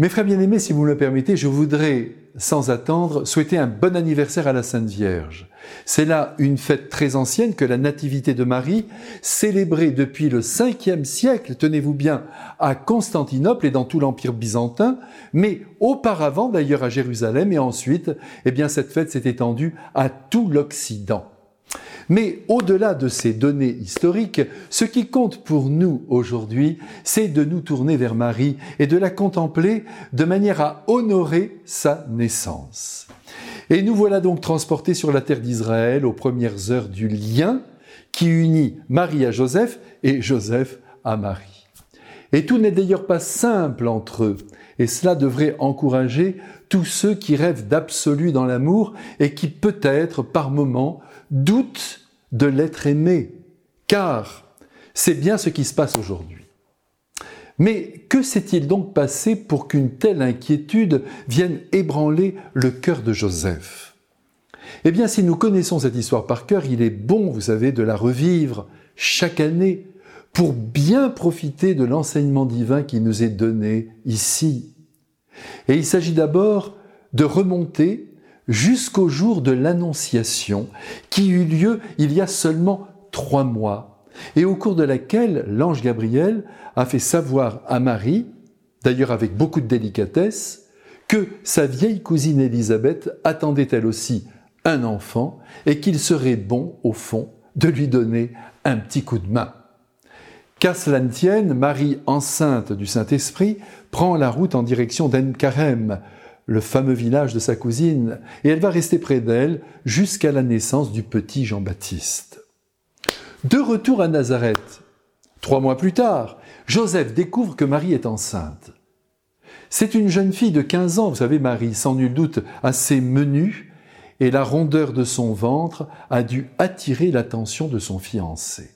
Mes frères bien-aimés, si vous me permettez, je voudrais, sans attendre, souhaiter un bon anniversaire à la Sainte Vierge. C'est là une fête très ancienne que la Nativité de Marie, célébrée depuis le 5e siècle, tenez-vous bien, à Constantinople et dans tout l'Empire byzantin, mais auparavant d'ailleurs à Jérusalem et ensuite, eh bien cette fête s'est étendue à tout l'Occident. Mais au-delà de ces données historiques, ce qui compte pour nous aujourd'hui, c'est de nous tourner vers Marie et de la contempler de manière à honorer sa naissance. Et nous voilà donc transportés sur la terre d'Israël aux premières heures du lien qui unit Marie à Joseph et Joseph à Marie. Et tout n'est d'ailleurs pas simple entre eux, et cela devrait encourager tous ceux qui rêvent d'absolu dans l'amour et qui peut-être par moments doutent de l'être aimé, car c'est bien ce qui se passe aujourd'hui. Mais que s'est-il donc passé pour qu'une telle inquiétude vienne ébranler le cœur de Joseph? Eh bien, si nous connaissons cette histoire par cœur, il est bon, vous savez, de la revivre chaque année pour bien profiter de l'enseignement divin qui nous est donné ici. Et il s'agit d'abord de remonter jusqu'au jour de l'Annonciation, qui eut lieu il y a seulement trois mois, et au cours de laquelle l'ange Gabriel a fait savoir à Marie, d'ailleurs avec beaucoup de délicatesse, que sa vieille cousine Élisabeth attendait elle aussi un enfant et qu'il serait bon, au fond, de lui donner un petit coup de main. Qu'à tienne, Marie, enceinte du Saint-Esprit, prend la route en direction d'Enkarem, le fameux village de sa cousine, et elle va rester près d'elle jusqu'à la naissance du petit Jean-Baptiste. De retour à Nazareth, trois mois plus tard, Joseph découvre que Marie est enceinte. C'est une jeune fille de 15 ans, vous savez, Marie, sans nul doute assez menue, et la rondeur de son ventre a dû attirer l'attention de son fiancé.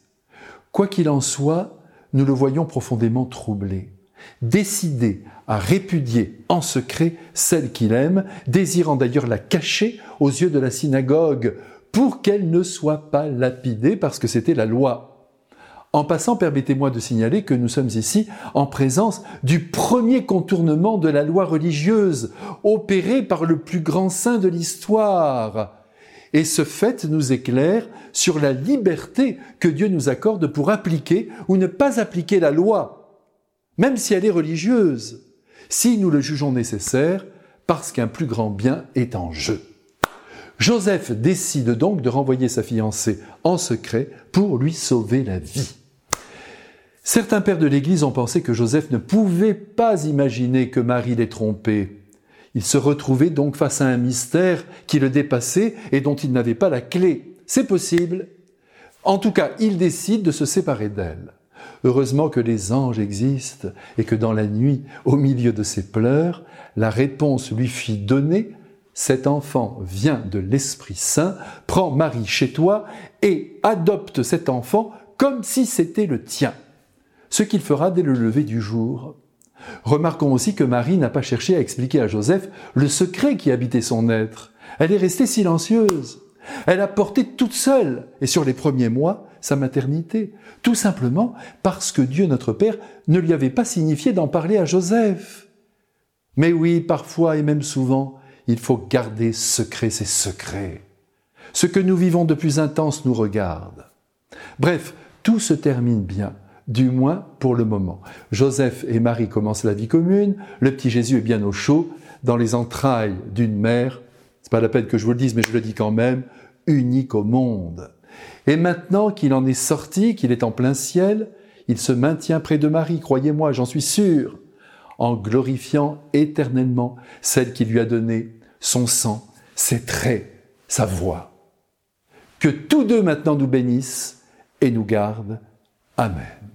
Quoi qu'il en soit, nous le voyons profondément troublé décidé à répudier en secret celle qu'il aime, désirant d'ailleurs la cacher aux yeux de la synagogue pour qu'elle ne soit pas lapidée parce que c'était la loi. En passant, permettez-moi de signaler que nous sommes ici en présence du premier contournement de la loi religieuse, opéré par le plus grand saint de l'histoire. Et ce fait nous éclaire sur la liberté que Dieu nous accorde pour appliquer ou ne pas appliquer la loi même si elle est religieuse, si nous le jugeons nécessaire, parce qu'un plus grand bien est en jeu. Joseph décide donc de renvoyer sa fiancée en secret pour lui sauver la vie. Certains pères de l'Église ont pensé que Joseph ne pouvait pas imaginer que Marie l'ait trompé. Il se retrouvait donc face à un mystère qui le dépassait et dont il n'avait pas la clé. C'est possible. En tout cas, il décide de se séparer d'elle. Heureusement que les anges existent et que dans la nuit, au milieu de ses pleurs, la réponse lui fit donner cet enfant vient de l'Esprit Saint, prends Marie chez toi et adopte cet enfant comme si c'était le tien, ce qu'il fera dès le lever du jour. Remarquons aussi que Marie n'a pas cherché à expliquer à Joseph le secret qui habitait son être. Elle est restée silencieuse. Elle a porté toute seule, et sur les premiers mois, sa maternité, tout simplement parce que Dieu notre Père ne lui avait pas signifié d'en parler à Joseph. Mais oui, parfois et même souvent, il faut garder secret ses secrets. Ce que nous vivons de plus intense nous regarde. Bref, tout se termine bien, du moins pour le moment. Joseph et Marie commencent la vie commune, le petit Jésus est bien au chaud, dans les entrailles d'une mère, c'est pas la peine que je vous le dise, mais je le dis quand même, unique au monde. Et maintenant qu'il en est sorti, qu'il est en plein ciel, il se maintient près de Marie, croyez-moi, j'en suis sûr, en glorifiant éternellement celle qui lui a donné son sang, ses traits, sa voix. Que tous deux maintenant nous bénissent et nous gardent. Amen.